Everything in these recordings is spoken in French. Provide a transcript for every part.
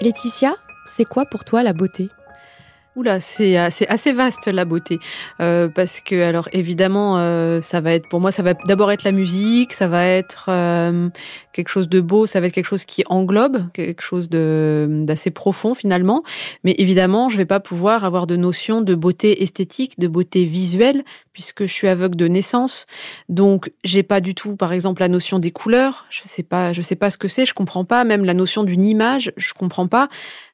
Laetitia, c'est quoi pour toi la beauté? Oula, c'est assez vaste la beauté, euh, parce que alors évidemment, euh, ça va être pour moi, ça va d'abord être la musique, ça va être euh, quelque chose de beau, ça va être quelque chose qui englobe, quelque chose d'assez profond finalement. Mais évidemment, je vais pas pouvoir avoir de notion de beauté esthétique, de beauté visuelle, puisque je suis aveugle de naissance. Donc, j'ai pas du tout, par exemple, la notion des couleurs. Je sais pas, je sais pas ce que c'est, je comprends pas. Même la notion d'une image, je comprends pas.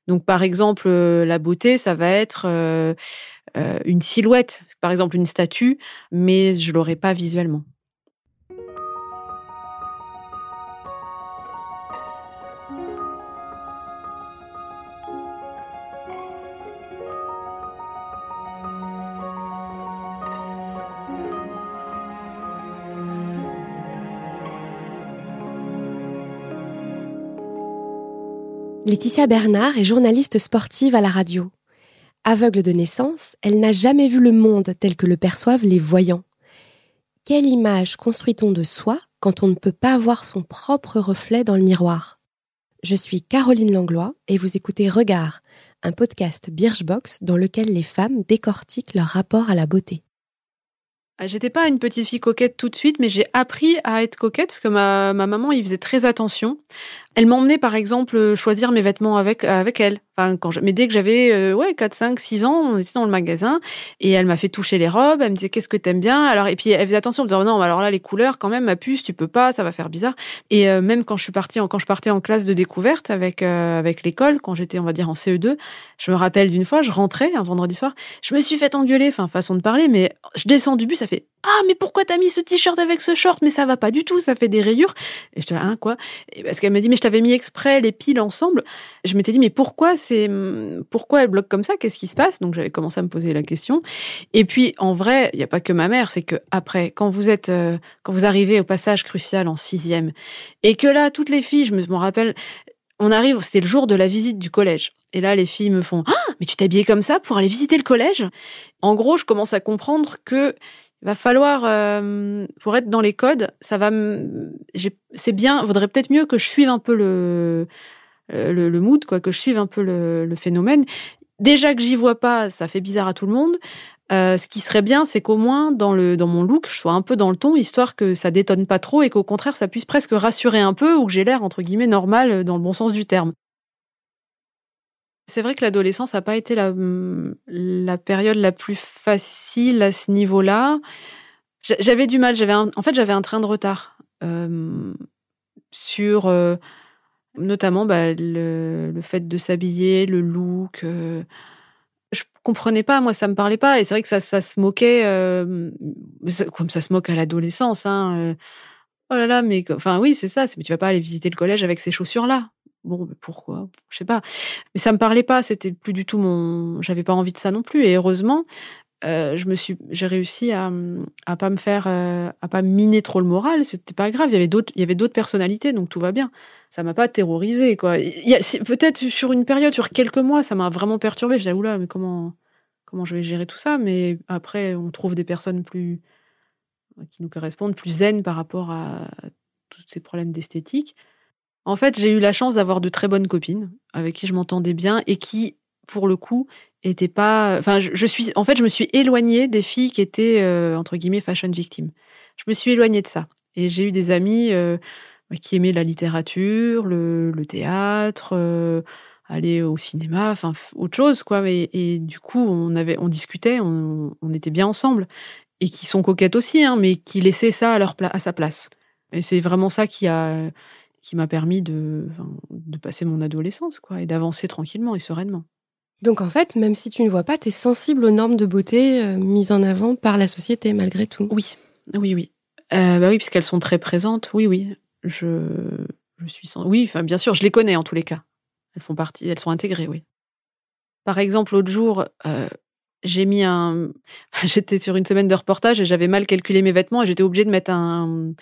Donc, par exemple, euh, la beauté, ça va être euh, euh, une silhouette, par exemple une statue, mais je l'aurai pas visuellement. Laetitia Bernard est journaliste sportive à la radio. Aveugle de naissance, elle n'a jamais vu le monde tel que le perçoivent les voyants. Quelle image construit-on de soi quand on ne peut pas voir son propre reflet dans le miroir? Je suis Caroline Langlois et vous écoutez Regard, un podcast Birchbox dans lequel les femmes décortiquent leur rapport à la beauté. Ah, j'étais pas une petite fille coquette tout de suite, mais j'ai appris à être coquette parce que ma, ma maman y faisait très attention. Elle m'emmenait par exemple choisir mes vêtements avec avec elle. Enfin, quand je, mais dès que j'avais euh, ouais 4 5 6 ans, on était dans le magasin et elle m'a fait toucher les robes, elle me disait qu'est-ce que t'aimes bien? Alors et puis elle faisait attention, en me disant non, alors là les couleurs quand même ma puce, tu peux pas, ça va faire bizarre. Et euh, même quand je suis partie quand je partais en classe de découverte avec euh, avec l'école quand j'étais on va dire en CE2, je me rappelle d'une fois, je rentrais un vendredi soir, je me suis fait engueuler, enfin façon de parler mais je descends du bus, ça fait "Ah, mais pourquoi t'as mis ce t-shirt avec ce short? Mais ça va pas du tout, ça fait des rayures." Et je là "Hein quoi? Et Parce qu'elle m'a dit "Mais t'avais mis exprès les piles ensemble. Je m'étais dit, mais pourquoi c'est, pourquoi elle bloque comme ça? Qu'est-ce qui se passe? Donc j'avais commencé à me poser la question. Et puis, en vrai, il n'y a pas que ma mère, c'est que après, quand vous êtes, euh, quand vous arrivez au passage crucial en sixième, et que là, toutes les filles, je me rappelle, on arrive, c'était le jour de la visite du collège. Et là, les filles me font, ah, mais tu t'habillais comme ça pour aller visiter le collège? En gros, je commence à comprendre que va falloir, euh, pour être dans les codes, ça va, c'est bien, vaudrait peut-être mieux que je suive un peu le, le, le, mood, quoi, que je suive un peu le, le phénomène. Déjà que j'y vois pas, ça fait bizarre à tout le monde. Euh, ce qui serait bien, c'est qu'au moins dans le dans mon look, je sois un peu dans le ton, histoire que ça détonne pas trop et qu'au contraire, ça puisse presque rassurer un peu ou que j'ai l'air entre guillemets normal dans le bon sens du terme. C'est vrai que l'adolescence n'a pas été la, la, période la plus facile à ce niveau-là. J'avais du mal. J'avais en fait, j'avais un train de retard sur euh, notamment bah, le, fait de s'habiller, le look. Euh, je comprenais pas, moi, ça me parlait pas. Et c'est vrai que ça, se moquait, comme ça se moque à l'adolescence. Hein, oh là là, mais enfin oui, c'est ça. Mais tu vas pas aller visiter le collège avec ces chaussures-là. Bon, pourquoi? Je sais pas. Mais ça me parlait pas. C'était plus du tout mon. J'avais pas envie de ça non plus. Et heureusement, euh, je me suis, j'ai réussi à, à pas me faire, euh, à pas miner trop le moral. C'était pas grave. Il y avait d'autres, il y avait d'autres personnalités, donc tout va bien. Ça m'a pas terrorisé, quoi. Peut-être sur une période, sur quelques mois, ça m'a vraiment perturbé. Je disais, oula, mais comment, comment je vais gérer tout ça? Mais après, on trouve des personnes plus, qui nous correspondent, plus zen par rapport à tous ces problèmes d'esthétique. En fait, j'ai eu la chance d'avoir de très bonnes copines avec qui je m'entendais bien et qui, pour le coup, étaient pas. Enfin, je, suis. En fait, je me suis éloignée des filles qui étaient euh, entre guillemets fashion victimes. Je me suis éloignée de ça. Et j'ai eu des amis euh, qui aimaient la littérature, le, théâtre, euh, aller au cinéma, enfin autre chose quoi. Et, du coup, on avait, on discutait, on, on, était bien ensemble et qui sont coquettes aussi, hein, mais qui laissaient ça à leur à sa place. Et c'est vraiment ça qui a qui m'a permis de, de passer mon adolescence, quoi, et d'avancer tranquillement et sereinement. Donc en fait, même si tu ne vois pas, tu es sensible aux normes de beauté euh, mises en avant par la société, malgré tout. Oui, oui, oui. Euh, bah oui, puisqu'elles sont très présentes, oui, oui. Je, je suis sans... Oui, enfin, bien sûr, je les connais en tous les cas. Elles font partie, elles sont intégrées, oui. Par exemple, l'autre jour, euh, j'ai mis un... J'étais sur une semaine de reportage et j'avais mal calculé mes vêtements et j'étais obligée de mettre un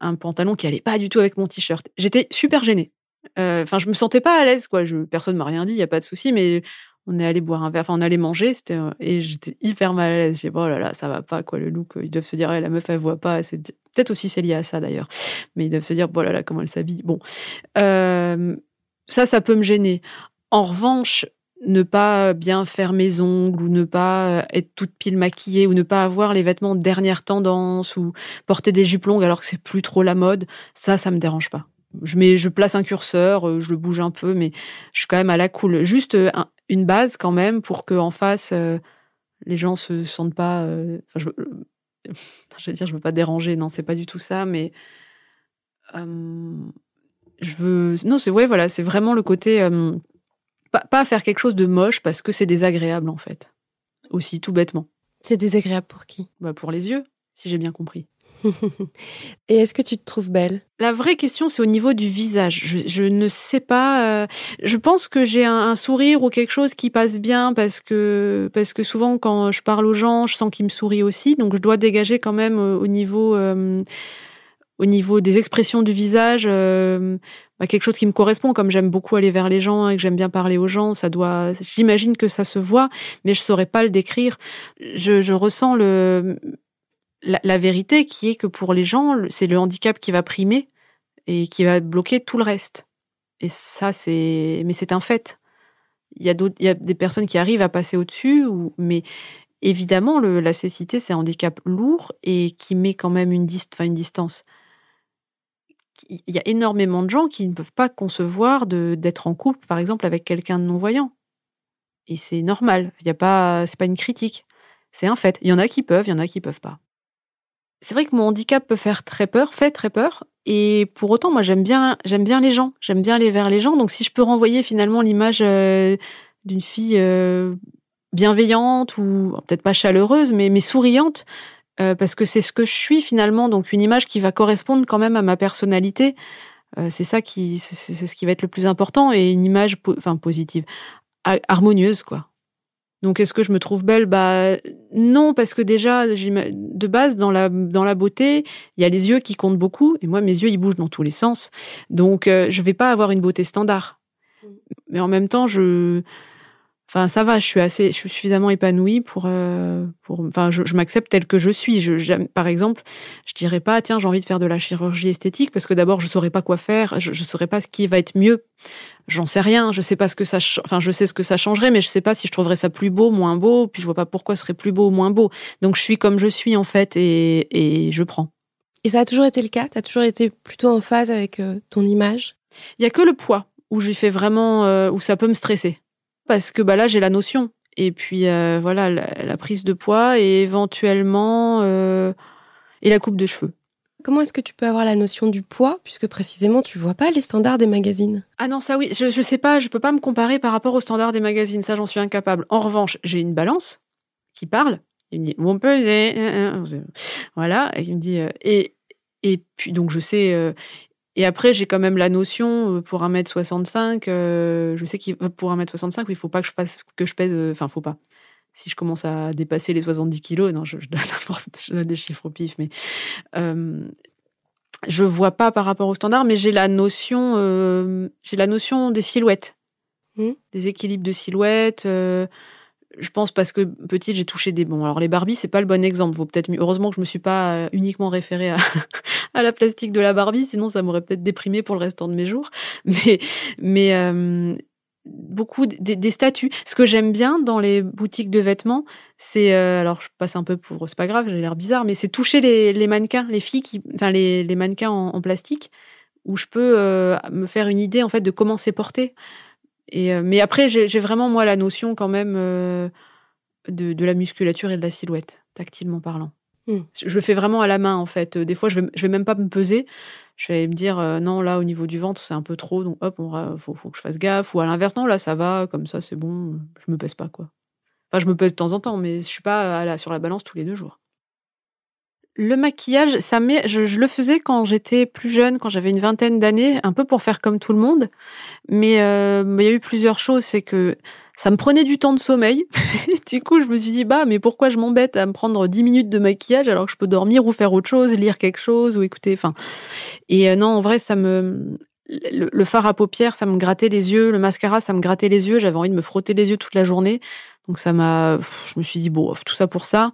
un pantalon qui allait pas du tout avec mon t-shirt. J'étais super gênée. Euh, enfin, je me sentais pas à l'aise, quoi. Je, personne m'a rien dit, il y a pas de souci, mais on est allé boire un verre, enfin, on allait manger, c'était euh, et j'étais hyper mal à l'aise. J'ai dit, oh là là, ça va pas, quoi, le look. Ils doivent se dire, la meuf, elle voit pas. C'est peut-être aussi c'est lié à ça d'ailleurs, mais ils doivent se dire, oh là là, comment elle s'habille. Bon, euh, ça, ça peut me gêner. En revanche, ne pas bien faire mes ongles ou ne pas être toute pile maquillée ou ne pas avoir les vêtements de dernière tendance ou porter des jupes longues alors que c'est plus trop la mode, ça, ça me dérange pas. Je mets, je place un curseur, je le bouge un peu, mais je suis quand même à la cool. Juste une base quand même pour que en face les gens se sentent pas. Enfin, je, vais dire, je veux pas déranger, non, c'est pas du tout ça, mais je veux. Non, c'est ouais, voilà, c'est vraiment le côté pas, pas faire quelque chose de moche parce que c'est désagréable en fait, aussi tout bêtement. C'est désagréable pour qui? Bah, pour les yeux, si j'ai bien compris. Et est-ce que tu te trouves belle? La vraie question, c'est au niveau du visage. Je, ne sais pas. je pense que j'ai un, sourire ou quelque chose qui passe bien parce que parce que souvent quand je parle aux gens, je sens qu'ils me sourient aussi. Donc je dois dégager quand même au niveau au niveau des expressions du visage, euh, quelque chose qui me correspond, comme j'aime beaucoup aller vers les gens et que j'aime bien parler aux gens, ça doit, j'imagine que ça se voit, mais je saurais pas le décrire. Je, ressens le, la, vérité qui est que pour les gens, c'est le handicap qui va primer et qui va bloquer tout le reste. Et ça, c'est, mais c'est un fait. Il y a d'autres, il y a des personnes qui arrivent à passer au-dessus, mais évidemment, la cécité, c'est un handicap lourd et qui met quand même une, dist, une distance il y a énormément de gens qui ne peuvent pas concevoir d'être en couple, par exemple, avec quelqu'un de non-voyant. Et c'est normal. Il y a pas, c'est pas une critique. C'est un fait. Il y en a qui peuvent, il y en a qui peuvent pas. C'est vrai que mon handicap peut faire très peur, fait très peur. Et pour autant, moi, j'aime bien, j'aime bien les gens. J'aime bien aller vers les gens. Donc, si je peux renvoyer finalement l'image euh, d'une fille euh, bienveillante ou peut-être pas chaleureuse, mais, mais souriante, euh, parce que c'est ce que je suis finalement, donc une image qui va correspondre quand même à ma personnalité. Euh, c'est ça qui, c'est ce qui va être le plus important et une image, enfin positive, harmonieuse quoi. Donc est-ce que je me trouve belle? Bah non, parce que déjà de base dans la dans la beauté, il y a les yeux qui comptent beaucoup et moi mes yeux ils bougent dans tous les sens, donc euh, je vais pas avoir une beauté standard. Mmh. Mais en même temps, je Enfin, ça va, je suis assez, je suis suffisamment épanouie pour, euh, pour, enfin, je, je m'accepte telle que je suis. Je, par exemple, je dirais pas, tiens, j'ai envie de faire de la chirurgie esthétique parce que d'abord, je saurais pas quoi faire, je, je saurais pas ce qui va être mieux. J'en sais rien, je sais pas ce que ça, enfin, je sais ce que ça changerait, mais je sais pas si je trouverais ça plus beau, moins beau, puis je vois pas pourquoi ce serait plus beau ou moins beau. Donc, je suis comme je suis en fait, et, et je prends. Et ça a toujours été le cas? Tu as toujours été plutôt en phase avec euh, ton image? Il y a que le poids où j'ai fait vraiment, euh, où ça peut me stresser parce que bah là j'ai la notion et puis euh, voilà la, prise de poids et éventuellement euh, et la coupe de cheveux. Comment est-ce que tu peux avoir la notion du poids puisque précisément tu vois pas les standards des magazines? Ah non ça oui je je sais pas je peux pas me comparer par rapport aux standards des magazines ça j'en suis incapable. En revanche j'ai une balance qui parle il me dit on peser voilà et il me dit euh, et et puis donc je sais et après, j'ai quand même la notion euh, pour 1m65, euh, je sais qu'il pour 1m65, il faut pas que je passe que je pèse euh, enfin faut pas. Si je commence à dépasser les 70 kilos, non, je, donne, je donne des chiffres au pif, mais euh, je vois pas par rapport au standard, mais j'ai la notion, euh, j'ai la notion des silhouettes, mmh. des équilibres de silhouettes. Euh, je pense parce que petite j'ai touché des bons. Alors les Barbie c'est pas le bon exemple. Vaut peut-être heureusement que je me suis pas euh, uniquement référée à, à la plastique de la Barbie, sinon ça m'aurait peut-être déprimée pour le restant de mes jours. Mais mais euh, beaucoup des, statues. Ce que j'aime bien dans les boutiques de vêtements, c'est euh, alors je passe un peu pour c'est pas grave, j'ai l'air bizarre, mais c'est toucher les, mannequins, les filles qui, enfin les, les mannequins en, en, plastique, où je peux me faire une idée en fait de comment c'est porté. Et, euh, mais après, j'ai vraiment, moi, la notion quand même euh, de, de, la musculature et de la silhouette, tactilement parlant. Hmm. Je le fais vraiment à la main, en fait. Des fois, je vais, je vais même pas me peser. Je vais me dire, euh, non, là, au niveau du ventre, c'est un peu trop, donc hop, il faut, faut, que je fasse gaffe. Ou à l'inverse, non, là, ça va, comme ça, c'est bon, je me pèse pas, quoi. Enfin, je me pèse de temps en temps, mais je suis pas à la, sur la balance tous les deux jours. Le maquillage, ça met, je, je, le faisais quand j'étais plus jeune, quand j'avais une vingtaine d'années, un peu pour faire comme tout le monde. Mais euh, il y a eu plusieurs choses, c'est que ça me prenait du temps de sommeil. du coup, je me suis dit, bah, mais pourquoi je m'embête à me prendre 10 minutes de maquillage alors que je peux dormir ou faire autre chose, lire quelque chose ou écouter. Enfin, et euh, non, en vrai, ça me, le, le, fard à paupières, ça me grattait les yeux. Le mascara, ça me grattait les yeux. J'avais envie de me frotter les yeux toute la journée. Donc ça m'a, je me suis dit bon, tout ça pour ça.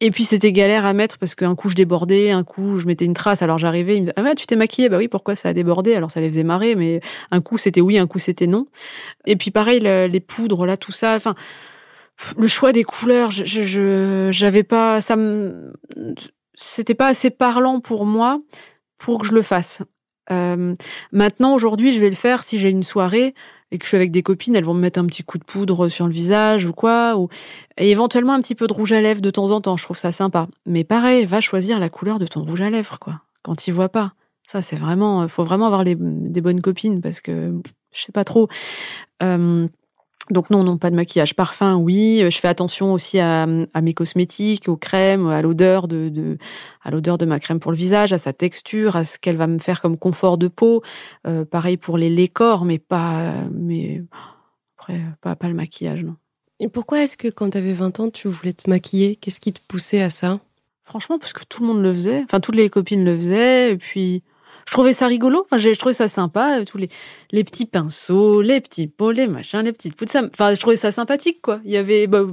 Et puis c'était galère à mettre parce qu'un coup je débordais, un coup je mettais une trace. Alors j'arrivais, il me disait ah tu t'es maquillée, bah oui pourquoi ça a débordé? Alors ça les faisait marrer, mais un coup c'était oui, un coup c'était non. Et puis pareil les poudres là, tout ça. Enfin le choix des couleurs, je j'avais pas ça c'était pas assez parlant pour moi pour que je le fasse. Euh, maintenant aujourd'hui je vais le faire si j'ai une soirée et que je suis avec des copines, elles vont me mettre un petit coup de poudre sur le visage ou quoi, ou et éventuellement un petit peu de rouge à lèvres de temps en temps. Je trouve ça sympa. Mais pareil, va choisir la couleur de ton rouge à lèvres, quoi. Quand il voit pas. Ça, c'est vraiment, faut vraiment avoir des bonnes copines parce que je sais pas trop. Euh, donc non, non, pas de maquillage. Parfum, oui. Euh, je fais attention aussi à, mes cosmétiques, aux crèmes, à l'odeur de, à l'odeur de ma crème pour le visage, à sa texture, à ce qu'elle va me faire comme confort de peau. Euh, pareil pour les laits corps, mais pas, mais après pas, pas le maquillage, non. Et pourquoi est-ce que quand tu avais 20 ans, tu voulais te maquiller? Qu'est-ce qui te poussait à ça? Franchement, parce que tout le monde le faisait. Enfin, toutes les copines le faisaient. Et puis, je trouvais ça rigolo. Enfin, j'ai trouvé ça sympa, euh, tous les, les petits pinceaux, les petits pots, les machins, les petites poudres. Enfin, je trouvais ça sympathique, quoi. Il y avait, bah,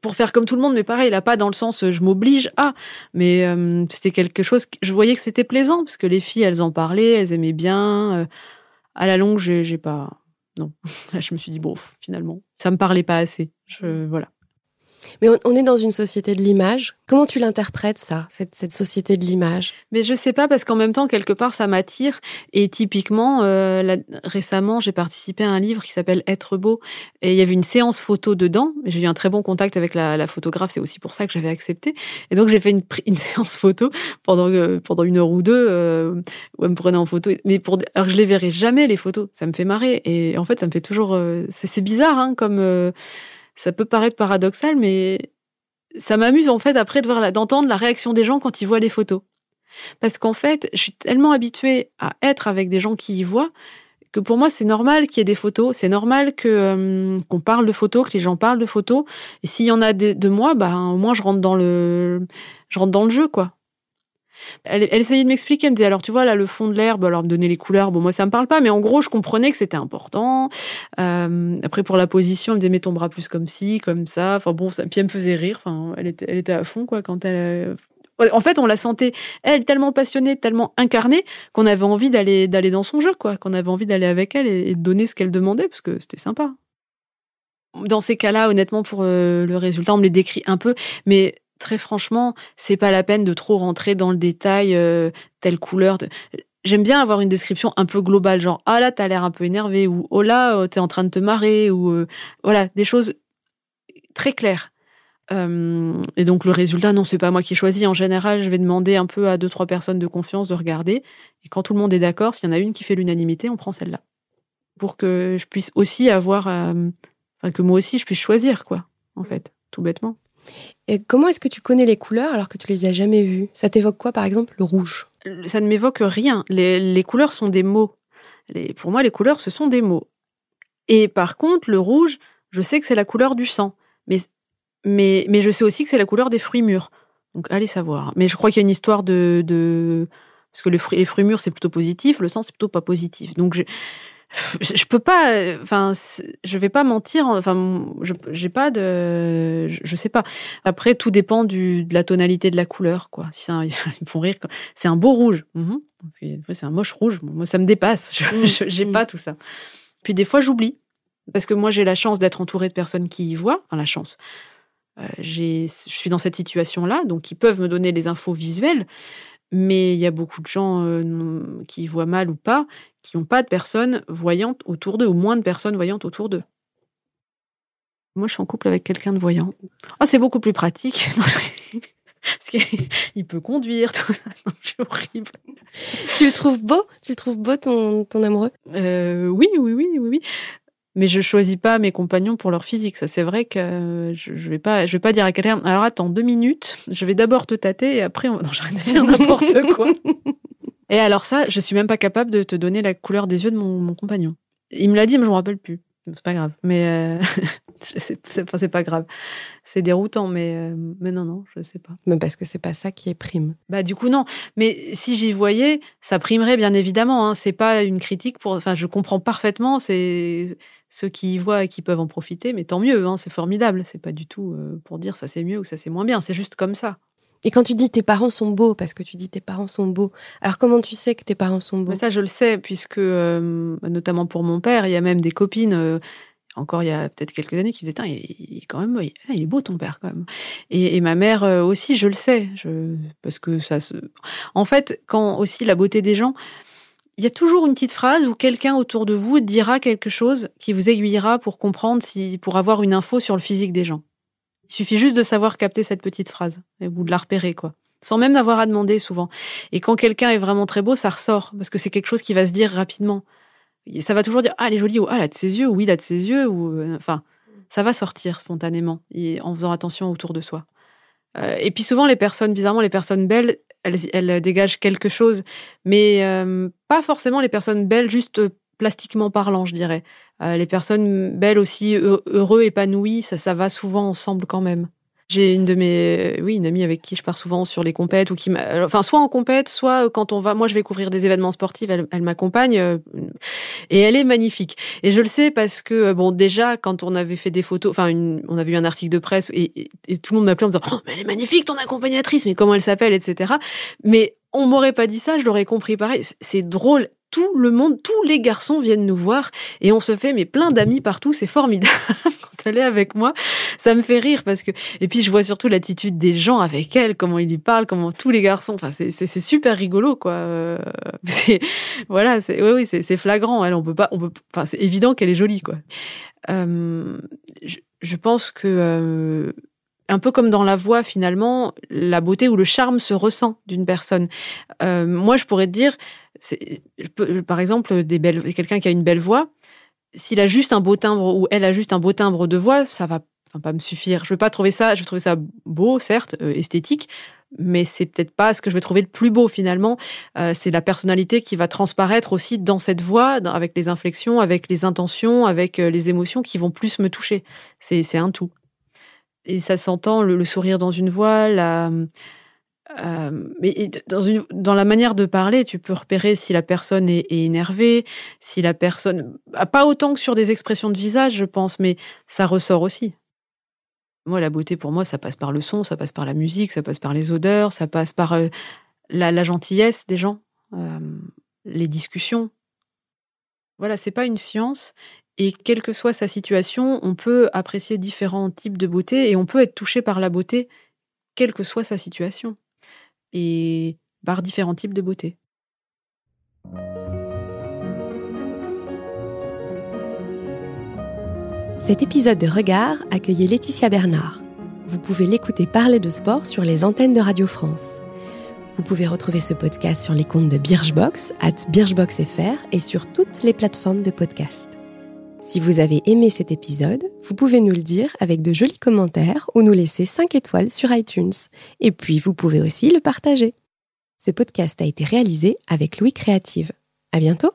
pour faire comme tout le monde, mais pareil, là, pas dans le sens euh, je m'oblige à, mais euh, c'était quelque chose. Que, je voyais que c'était plaisant parce que les filles, elles en parlaient, elles aimaient bien. à la longue, j'ai pas. Non, là, je me suis dit bon, finalement, ça me parlait pas assez. Je voilà. Mais on, est dans une société de l'image. Comment tu l'interprètes, ça, cette, société de l'image? Mais je sais pas, parce qu'en même temps, quelque part, ça m'attire. Et typiquement, euh, récemment, j'ai participé à un livre qui s'appelle Être beau. Et il y avait une séance photo dedans. J'ai eu un très bon contact avec la, photographe. C'est aussi pour ça que j'avais accepté. Et donc, j'ai fait une, séance photo pendant, euh, pendant une heure ou deux, euh, où elle me prenait en photo. Mais pour, alors, je les verrai jamais, les photos. Ça me fait marrer. Et en fait, ça me fait toujours... Euh, c'est bizarre, hein, comme ça peut paraître paradoxal, mais ça m'amuse en fait après de d'entendre la réaction des gens quand ils voient les photos. Parce qu'en fait, je suis tellement habituée à être avec des gens qui y voient que pour moi c'est normal qu'il y ait des photos, c'est normal que euh, qu'on parle de photos, que les gens parlent de photos. Et s'il y en a de, moi, bah au moins je rentre dans le je rentre dans le jeu quoi. Elle, essayait de m'expliquer, elle me disait alors tu vois là le fond de l'herbe, alors me donner les couleurs, bon moi ça me parle pas, mais en gros je comprenais que c'était important. Euh, après pour la position, elle me disait mets ton bras plus comme ci, comme ça, enfin bon, ça, puis elle me faisait rire, enfin elle était, à fond quoi quand elle. Euh, en fait, on la sentait elle tellement passionnée, tellement incarnée qu'on avait envie d'aller d'aller dans son jeu quoi, qu'on avait envie d'aller avec elle et, de donner ce qu'elle demandait parce que c'était sympa. Dans ces cas-là, honnêtement, pour euh, le résultat, on me les décrit un peu, mais très franchement, c'est pas la peine de trop rentrer dans le détail, euh, telle couleur. J'aime bien avoir une description un peu globale, genre ah là t'as l'air un peu énervé ou oh là euh, t'es en train de te marrer ou euh, voilà des choses très claires. et donc le résultat, non, c'est pas moi qui choisis. En général, je vais demander un peu à deux trois personnes de confiance de regarder. Et quand tout le monde est d'accord, s'il y en a une qui fait l'unanimité, on prend celle-là pour que je puisse aussi avoir, enfin que moi aussi je puisse choisir quoi, en fait, tout bêtement. Comment est-ce que tu connais les couleurs alors que tu les as jamais vues? Ça t'évoque quoi, par exemple, le rouge? Ça ne m'évoque rien. Les, couleurs sont des mots. pour moi, les couleurs, ce sont des mots. Et par contre, le rouge, je sais que c'est la couleur du sang. Mais, mais, mais je sais aussi que c'est la couleur des fruits mûrs. Donc, allez savoir. Mais je crois qu'il y a une histoire de... Parce que les fruits, les fruits mûrs, c'est plutôt positif, le sang, c'est plutôt pas positif. Donc, je, je peux pas enfin je vais pas mentir enfin je j'ai pas de je, sais pas. Après tout dépend du de la tonalité de la couleur quoi. Si ils me font rire c'est un beau rouge. Mhm. c'est un moche rouge. Moi ça me dépasse. Je j'ai pas tout ça. Puis des fois j'oublie. Parce que moi j'ai la chance d'être entourée de personnes qui y voient. Enfin la chance. Euh, je suis dans cette situation là donc ils peuvent me donner les infos visuelles mais il y a beaucoup de gens euh, qui voient mal ou pas, qui n'ont pas de personnes voyantes autour d'eux, ou moins de personnes voyantes autour d'eux. Moi, je suis en couple avec quelqu'un de voyant. Ah, c'est beaucoup plus pratique. Parce qu'il peut conduire, tout ça. c'est horrible. Tu le trouves beau? Tu le trouves beau, ton, ton amoureux? Euh, oui mais je choisis pas mes compagnons pour leur physique. Ça, c'est vrai que je, je vais pas, je vais pas dire à quelqu'un, alors attends deux minutes, je vais d'abord te tâter et après, on... non, j'arrête de dire n'importe quoi. et alors ça, je suis même pas capable de te donner la couleur des yeux de mon, mon compagnon. Il me l'a dit, mais je me rappelle plus. C'est pas grave. Mais euh... c'est pas grave. C'est déroutant, mais, euh, mais non, non, je sais pas. Mais parce que c'est pas ça qui est prime. Bah du coup non. Mais si j'y voyais, ça primerait bien évidemment. Hein. C'est pas une critique pour. Enfin, je comprends parfaitement. C'est ceux qui y voient et qui peuvent en profiter, mais tant mieux. Hein. C'est formidable. C'est pas du tout euh, pour dire ça c'est mieux ou ça c'est moins bien. C'est juste comme ça. Et quand tu dis tes parents sont beaux, parce que tu dis tes parents sont beaux, alors comment tu sais que tes parents sont beaux? Ça, je le sais, puisque euh, notamment pour mon père, il y a même des copines. Euh, encore il y a peut-être quelques années qui disaient il, quand même il, est beau ton père quand même et, ma mère euh, aussi je le sais parce que ça se en fait quand aussi la beauté des gens il y a toujours une petite phrase où quelqu'un autour de vous dira quelque chose qui vous aiguillera pour comprendre si pour avoir une info sur le physique des gens il suffit juste de savoir capter cette petite phrase et vous de la repérer, quoi. Sans même avoir à demander souvent. Et quand quelqu'un est vraiment très beau, ça ressort parce que c'est quelque chose qui va se dire rapidement. Ça va toujours dire ah elle est jolie ou ah elle a de ses yeux ou oui il a de ses yeux ou euh, enfin ça va sortir spontanément en faisant attention autour de soi. Euh, et puis souvent les personnes bizarrement les personnes belles elles, dégagent quelque chose, mais euh, pas forcément les personnes belles juste plastiquement parlant, je dirais. Les personnes belles aussi, heureux, épanouies, ça, ça va souvent ensemble quand même. J'ai une de mes, oui, une amie avec qui je pars souvent sur les compètes ou qui, enfin, soit en compète, soit quand on va, moi je vais couvrir des événements sportifs, elle, m'accompagne et elle est magnifique. Et je le sais parce que euh, bon, déjà quand on avait fait des photos, enfin, on avait eu un article de presse et, tout le monde m'appelait en disant, oh, mais elle est magnifique ton accompagnatrice, mais comment elle s'appelle, etc. Mais on m'aurait pas dit ça, je l'aurais compris pareil. C'est drôle tout le monde, tous les garçons viennent nous voir et on se fait mais plein d'amis partout, c'est formidable quand elle est avec moi, ça me fait rire parce que et puis je vois surtout l'attitude des gens avec elle, comment ils y parlent, comment tous les garçons, enfin c'est c'est super rigolo quoi. Euh, voilà, c'est oui oui c'est flagrant, elle on peut pas on peut enfin c'est évident qu'elle est jolie quoi. Euh, je, je, pense que euh, un peu comme dans la voix finalement, la beauté ou le charme se ressent d'une personne. Euh, moi, je pourrais te dire, par exemple, des belles, quelqu'un qui a une belle voix, s'il a juste un beau timbre ou elle a juste un beau timbre de voix, ça va pas me suffire. Je veux pas trouver ça, je veux trouver ça beau, certes, euh, esthétique, mais c'est peut-être pas ce que je vais trouver le plus beau finalement. Euh, c'est la personnalité qui va transparaître aussi dans cette voix, avec les inflexions, avec les intentions, avec les émotions qui vont plus me toucher. C'est un tout et ça s'entend le, sourire dans une voix, euh, mais dans, dans la manière de parler, tu peux repérer si la personne est, énervée, si la personne. Pas autant que sur des expressions de visage, je pense, mais ça ressort aussi. Moi, la beauté, pour moi, ça passe par le son, ça passe par la musique, ça passe par les odeurs, ça passe par euh, la, gentillesse des gens, euh, les discussions. Voilà, c'est pas une science et quelle que soit sa situation, on peut apprécier différents types de beauté et on peut être touché par la beauté, quelle que soit sa situation. Et par différents types de beauté. Cet épisode de Regard accueillait Laetitia Bernard. Vous pouvez l'écouter parler de sport sur les antennes de Radio France. Vous pouvez retrouver ce podcast sur les comptes de Birchbox, at BirchboxFR et sur toutes les plateformes de podcast. Si vous avez aimé cet épisode, vous pouvez nous le dire avec de jolis commentaires ou nous laisser 5 étoiles sur iTunes. Et puis, vous pouvez aussi le partager. Ce podcast a été réalisé avec Louis Créative. À bientôt!